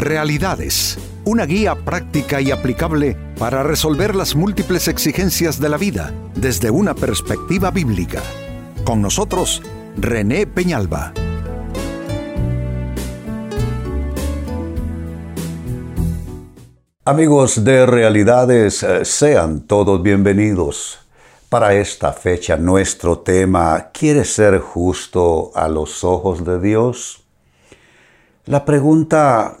Realidades, una guía práctica y aplicable para resolver las múltiples exigencias de la vida desde una perspectiva bíblica. Con nosotros, René Peñalba. Amigos de Realidades, eh, sean todos bienvenidos. Para esta fecha nuestro tema, ¿quieres ser justo a los ojos de Dios? La pregunta,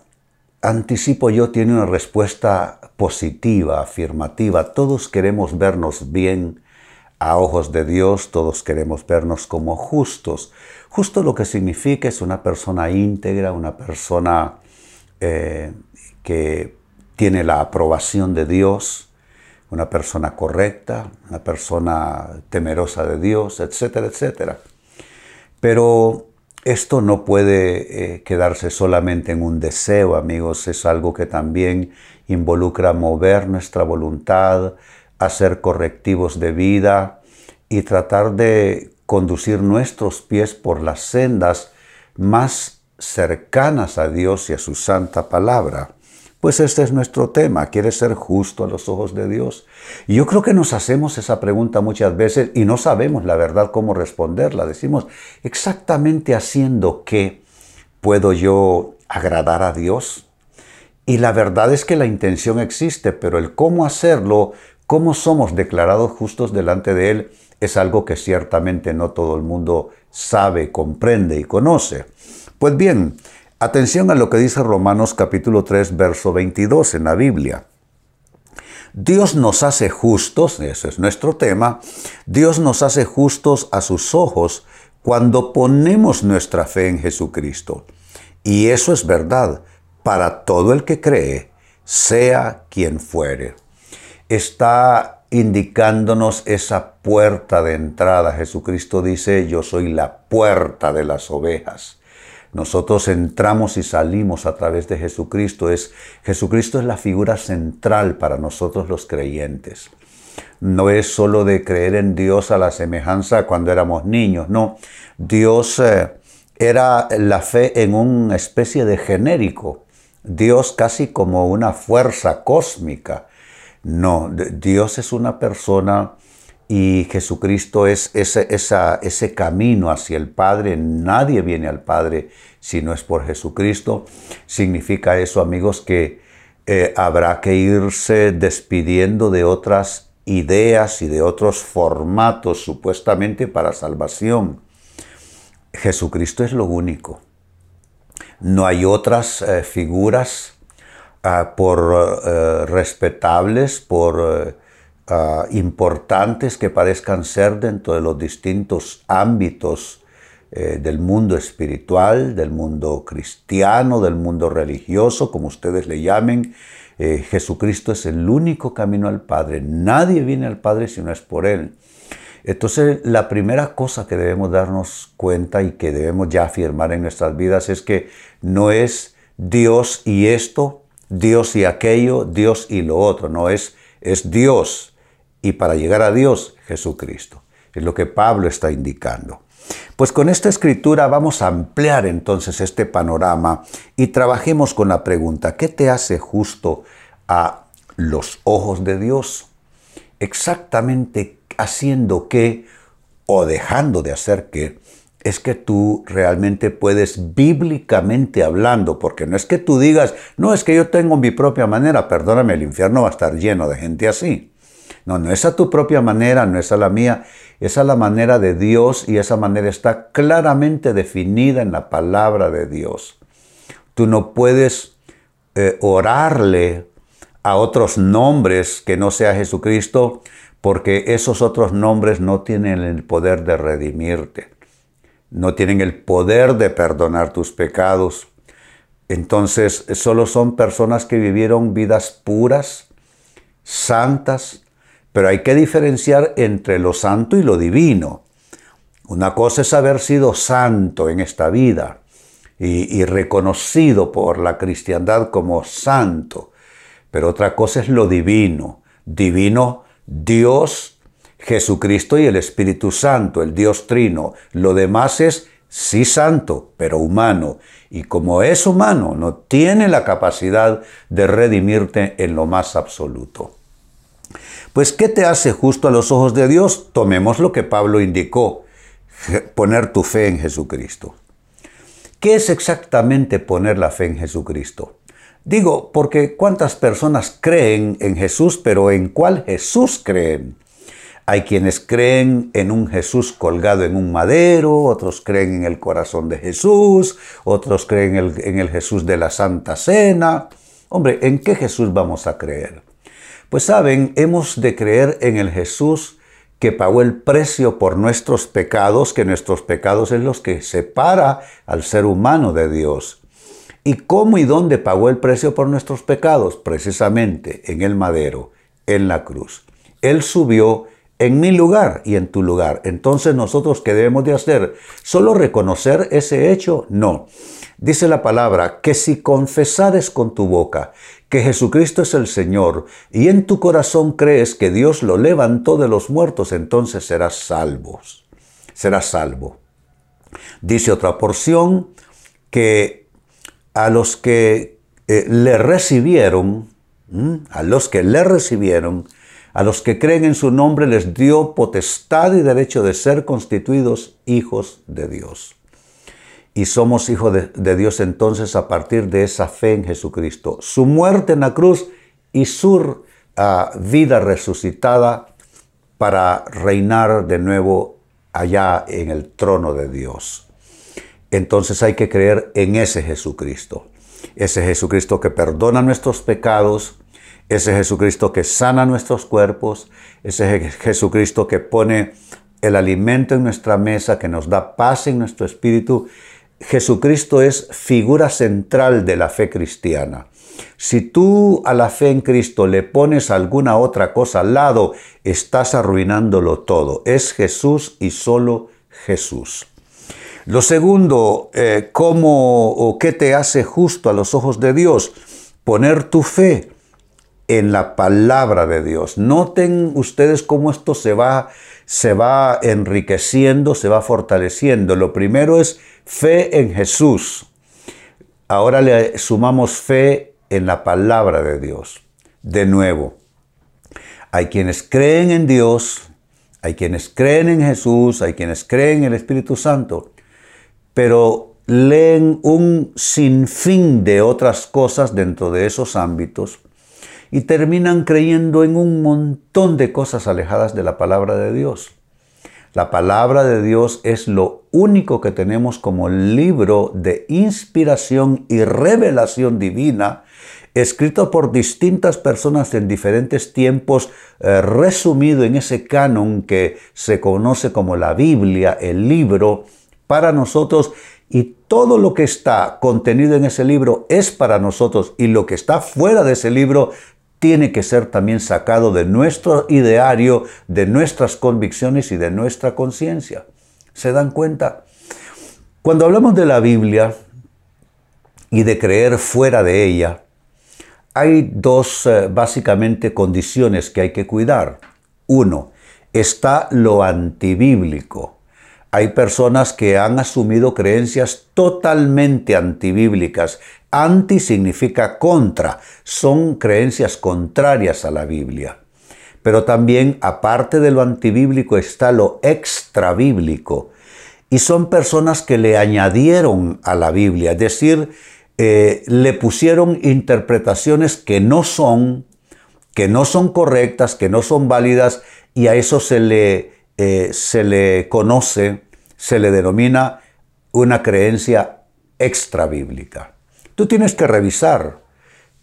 anticipo yo, tiene una respuesta positiva, afirmativa. Todos queremos vernos bien a ojos de Dios, todos queremos vernos como justos. Justo lo que significa es una persona íntegra, una persona eh, que tiene la aprobación de Dios, una persona correcta, una persona temerosa de Dios, etcétera, etcétera. Pero esto no puede eh, quedarse solamente en un deseo, amigos, es algo que también involucra mover nuestra voluntad, hacer correctivos de vida y tratar de conducir nuestros pies por las sendas más cercanas a Dios y a su santa palabra. Pues este es nuestro tema, ¿quieres ser justo a los ojos de Dios? Y yo creo que nos hacemos esa pregunta muchas veces y no sabemos la verdad cómo responderla. Decimos, exactamente haciendo qué puedo yo agradar a Dios. Y la verdad es que la intención existe, pero el cómo hacerlo, cómo somos declarados justos delante de Él, es algo que ciertamente no todo el mundo sabe, comprende y conoce. Pues bien, Atención a lo que dice Romanos capítulo 3, verso 22 en la Biblia. Dios nos hace justos, ese es nuestro tema, Dios nos hace justos a sus ojos cuando ponemos nuestra fe en Jesucristo. Y eso es verdad para todo el que cree, sea quien fuere. Está indicándonos esa puerta de entrada. Jesucristo dice, yo soy la puerta de las ovejas. Nosotros entramos y salimos a través de Jesucristo. Es, Jesucristo es la figura central para nosotros los creyentes. No es solo de creer en Dios a la semejanza cuando éramos niños, no. Dios eh, era la fe en una especie de genérico. Dios casi como una fuerza cósmica. No, Dios es una persona y Jesucristo es ese, camino hacia el Padre. Nadie viene al Padre si no es por Jesucristo. Significa eso, amigos, que eh, habrá que irse despidiendo de otras ideas y de otros formatos supuestamente para salvación. Jesucristo es lo único. No hay otras eh, figuras ah, por eh, respetables, por Ah, importantes que parezcan ser dentro de los distintos ámbitos eh, del mundo espiritual, del mundo cristiano, del mundo religioso, como ustedes le llamen. Eh, Jesucristo es el único camino al Padre. Nadie viene al Padre si no es por Él. Entonces, la primera cosa que debemos darnos cuenta y que debemos ya afirmar en nuestras vidas es que no es Dios y esto, Dios y aquello, Dios y lo otro, no es, es Dios y para llegar a Dios, Jesucristo. Es lo que Pablo está indicando. Pues con esta escritura vamos a ampliar entonces este panorama y trabajemos con la pregunta, ¿qué te hace justo a los ojos de Dios? Exactamente haciendo qué o dejando de hacer qué es que tú realmente puedes bíblicamente hablando, porque no es que tú digas, no es que yo tengo mi propia manera, perdóname, el infierno va a estar lleno de gente así. No, no es a tu propia manera, no es a la mía, es a la manera de Dios y esa manera está claramente definida en la palabra de Dios. Tú no puedes eh, orarle a otros nombres que no sea Jesucristo porque esos otros nombres no tienen el poder de redimirte, no tienen el poder de perdonar tus pecados. Entonces, solo son personas que vivieron vidas puras, santas, pero hay que diferenciar entre lo santo y lo divino. Una cosa es haber sido santo en esta vida y, reconocido por la cristiandad como santo, pero otra cosa es lo divino. Divino Dios, Jesucristo y el Espíritu Santo, el Dios trino. Lo demás es sí santo, pero humano. Y como es humano, no tiene la capacidad de redimirte en lo más absoluto. Pues, ¿qué te hace justo a los ojos de Dios? Tomemos lo que Pablo indicó, poner tu fe en Jesucristo. ¿Qué es exactamente poner la fe en Jesucristo? Digo, porque cuántas personas creen en Jesús, pero ¿en cuál Jesús creen? Hay quienes creen en un Jesús colgado en un madero, otros creen en el corazón de Jesús, otros creen en el, en el Jesús de la Santa Cena. Hombre, ¿en qué Jesús vamos a creer? Pues saben, hemos de creer en el Jesús que pagó el precio por nuestros pecados, que nuestros pecados es los que separa al ser humano de Dios. ¿Y cómo y dónde pagó el precio por nuestros pecados? Precisamente en el madero, en la cruz. Él subió en mi lugar y en tu lugar. Entonces nosotros, ¿qué debemos de hacer? ¿Solo reconocer ese hecho? No. Dice la palabra que si confesares con tu boca que Jesucristo es el Señor y en tu corazón crees que Dios lo levantó de los muertos, entonces serás salvo. Serás salvo. Dice otra porción que a los que eh, le recibieron, a los que le recibieron, a los que creen en su nombre les dio potestad y derecho de ser constituidos hijos de Dios y somos hijos de, Dios entonces a partir de esa fe en Jesucristo. Su muerte en la cruz y su ah, vida resucitada para reinar de nuevo allá en el trono de Dios. Entonces hay que creer en ese Jesucristo. Ese Jesucristo que perdona nuestros pecados, ese Jesucristo que sana nuestros cuerpos, ese Jesucristo que pone el alimento en nuestra mesa, que nos da paz en nuestro espíritu Jesucristo es figura central de la fe cristiana. Si tú a la fe en Cristo le pones alguna otra cosa al lado, estás arruinándolo todo. Es Jesús y solo Jesús. Lo segundo, eh, ¿cómo o qué te hace justo a los ojos de Dios? Poner tu fe en la palabra de Dios. Noten ustedes cómo esto se va, se va enriqueciendo, se va fortaleciendo. Lo primero es fe en Jesús. Ahora le sumamos fe en la palabra de Dios. De nuevo, hay quienes creen en Dios, hay quienes creen en Jesús, hay quienes creen en el Espíritu Santo, pero leen un sinfín de otras cosas dentro de esos ámbitos y terminan creyendo en un montón de cosas alejadas de la palabra de Dios. La palabra de Dios es lo único que tenemos como libro de inspiración y revelación divina, escrito por distintas personas en diferentes tiempos, eh, resumido en ese canon que se conoce como la Biblia, el libro, para nosotros y todo lo que está contenido en ese libro es para nosotros y lo que está fuera de ese libro tiene que ser también sacado de nuestro ideario, de nuestras convicciones y de nuestra conciencia. ¿Se dan cuenta? Cuando hablamos de la Biblia y de creer fuera de ella, hay dos eh, básicamente condiciones que hay que cuidar. Uno, está lo antibíblico. Hay personas que han asumido creencias totalmente antibíblicas Anti significa contra, son creencias contrarias a la Biblia. Pero también, aparte de lo antibíblico, está lo extrabíblico. Y son personas que le añadieron a la Biblia, es decir, eh, le pusieron interpretaciones que no son, que no son correctas, que no son válidas, y a eso se le, eh, se le conoce, se le denomina una creencia extrabíblica. Tú tienes que revisar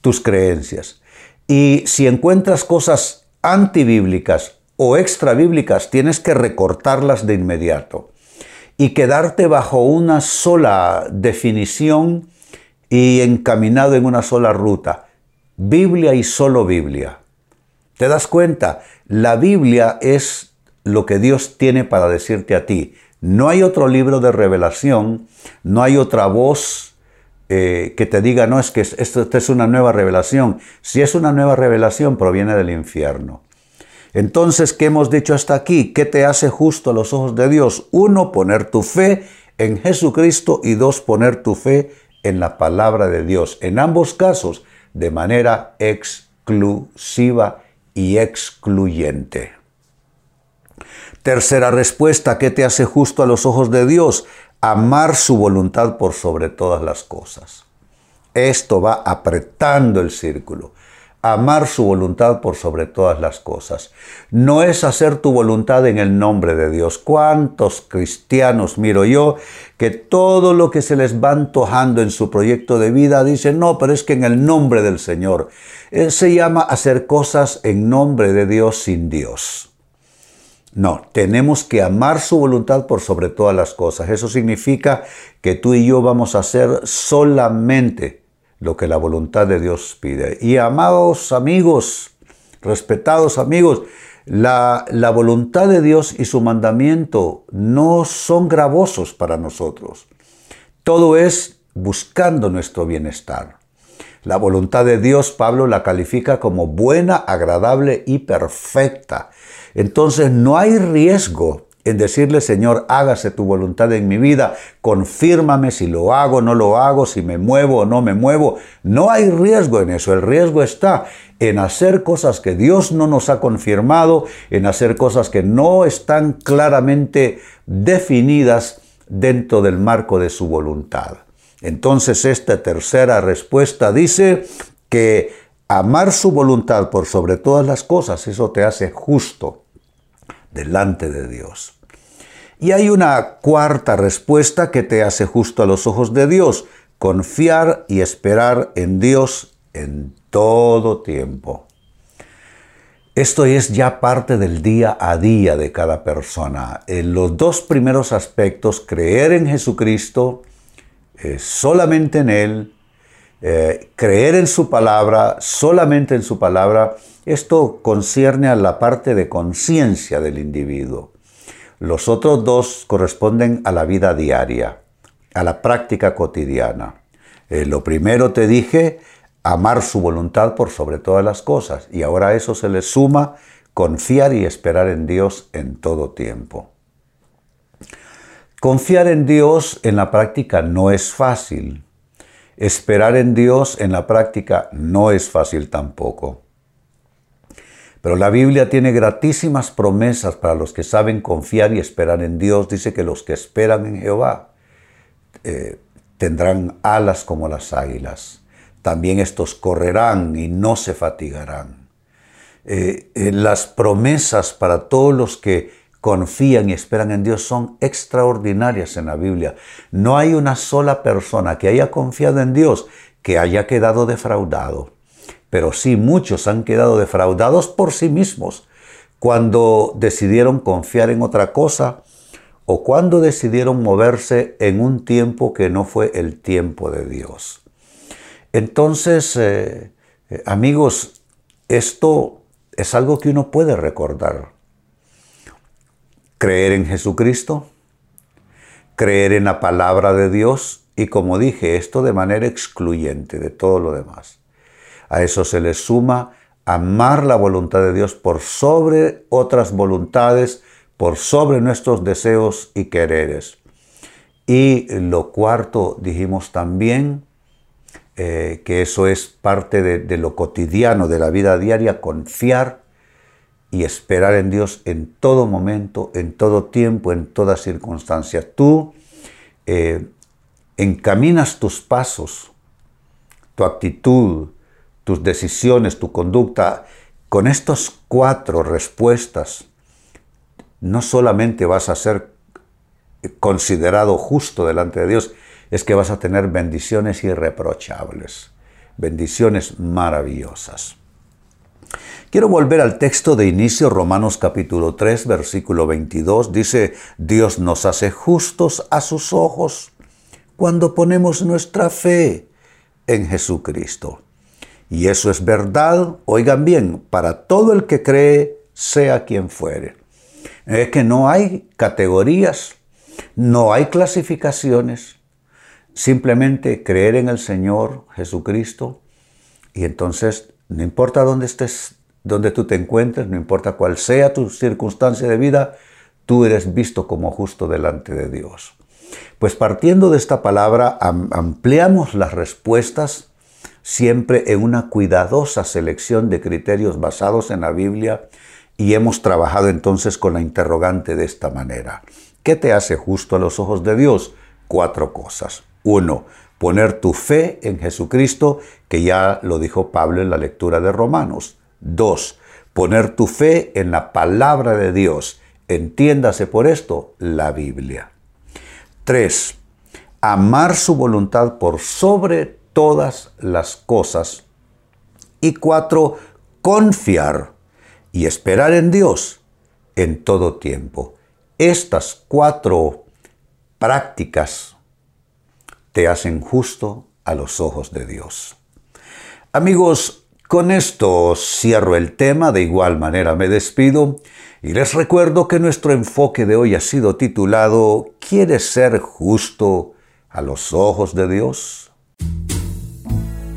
tus creencias. Y si encuentras cosas antibíblicas o extrabíblicas, tienes que recortarlas de inmediato y quedarte bajo una sola definición y encaminado en una sola ruta. Biblia y solo Biblia. ¿Te das cuenta? La Biblia es lo que Dios tiene para decirte a ti. No hay otro libro de revelación, no hay otra voz eh, que te diga, no, es que esto, es una nueva revelación. Si es una nueva revelación, proviene del infierno. Entonces, ¿qué hemos dicho hasta aquí? ¿Qué te hace justo a los ojos de Dios? Uno, poner tu fe en Jesucristo y dos, poner tu fe en la palabra de Dios. En ambos casos, de manera exclusiva y excluyente. Tercera respuesta, ¿qué te hace justo a los ojos de Dios? Amar su voluntad por sobre todas las cosas. Esto va apretando el círculo amar su voluntad por sobre todas las cosas. No es hacer tu voluntad en el nombre de Dios. ¿Cuántos cristianos miro yo que todo lo que se les va antojando en su proyecto de vida dicen, no, pero es que en el nombre del Señor. Él se llama hacer cosas en nombre de Dios sin Dios. No, tenemos que amar su voluntad por sobre todas las cosas. Eso significa que tú y yo vamos a hacer solamente lo que la voluntad de Dios pide. Y amados amigos, respetados amigos, la, la, voluntad de Dios y su mandamiento no son gravosos para nosotros. Todo es buscando nuestro bienestar. La voluntad de Dios, Pablo la califica como buena, agradable y perfecta. Entonces no hay riesgo en decirle, Señor, hágase tu voluntad en mi vida, confírmame si lo hago, no lo hago, si me muevo o no me muevo. No hay riesgo en eso, el riesgo está en hacer cosas que Dios no nos ha confirmado, en hacer cosas que no están claramente definidas dentro del marco de su voluntad. Entonces esta tercera respuesta dice que amar su voluntad por sobre todas las cosas, eso te hace justo delante de Dios. Y hay una cuarta respuesta que te hace justo a los ojos de Dios, confiar y esperar en Dios en todo tiempo. Esto es ya parte del día a día de cada persona. En los dos primeros aspectos, creer en Jesucristo, eh, solamente en Él, eh, creer en su palabra, solamente en su palabra, esto concierne a la parte de conciencia del individuo. Los otros dos corresponden a la vida diaria, a la práctica cotidiana. Eh, lo primero te dije, amar su voluntad por sobre todas las cosas. Y ahora a eso se le suma confiar y esperar en Dios en todo tiempo. Confiar en Dios en la práctica no es fácil. Esperar en Dios en la práctica no es fácil tampoco. Pero la Biblia tiene gratísimas promesas para los que saben confiar y esperar en Dios. Dice que los que esperan en Jehová eh, tendrán alas como las águilas. También estos correrán y no se fatigarán. Eh, eh, las promesas para todos los que confían y esperan en Dios son extraordinarias en la Biblia. No hay una sola persona que haya confiado en Dios que haya quedado defraudado pero sí muchos han quedado defraudados por sí mismos cuando decidieron confiar en otra cosa o cuando decidieron moverse en un tiempo que no fue el tiempo de Dios. Entonces, eh, eh, amigos, esto es algo que uno puede recordar. Creer en Jesucristo, creer en la palabra de Dios y como dije, esto de manera excluyente de todo lo demás. A eso se le suma amar la voluntad de Dios por sobre otras voluntades, por sobre nuestros deseos y quereres. Y lo cuarto, dijimos también, eh, que eso es parte de, lo cotidiano, de la vida diaria, confiar y esperar en Dios en todo momento, en todo tiempo, en toda circunstancia. Tú eh, encaminas tus pasos, tu actitud, tus decisiones, tu conducta, con estas cuatro respuestas, no solamente vas a ser considerado justo delante de Dios, es que vas a tener bendiciones irreprochables, bendiciones maravillosas. Quiero volver al texto de inicio, Romanos capítulo 3, versículo 22. Dice, Dios nos hace justos a sus ojos cuando ponemos nuestra fe en Jesucristo. Y eso es verdad, oigan bien, para todo el que cree, sea quien fuere. Es que no hay categorías, no hay clasificaciones, simplemente creer en el Señor Jesucristo y entonces no importa dónde estés, dónde tú te encuentres, no importa cuál sea tu circunstancia de vida, tú eres visto como justo delante de Dios. Pues partiendo de esta palabra, ampliamos las respuestas siempre en una cuidadosa selección de criterios basados en la Biblia y hemos trabajado entonces con la interrogante de esta manera. ¿Qué te hace justo a los ojos de Dios? Cuatro cosas. Uno, poner tu fe en Jesucristo, que ya lo dijo Pablo en la lectura de Romanos. Dos, poner tu fe en la palabra de Dios. Entiéndase por esto la Biblia. Tres, amar su voluntad por sobre todas las cosas. Y cuatro, confiar y esperar en Dios en todo tiempo. Estas cuatro prácticas te hacen justo a los ojos de Dios. Amigos, con esto cierro el tema, de igual manera me despido y les recuerdo que nuestro enfoque de hoy ha sido titulado ¿Quieres ser justo a los ojos de Dios?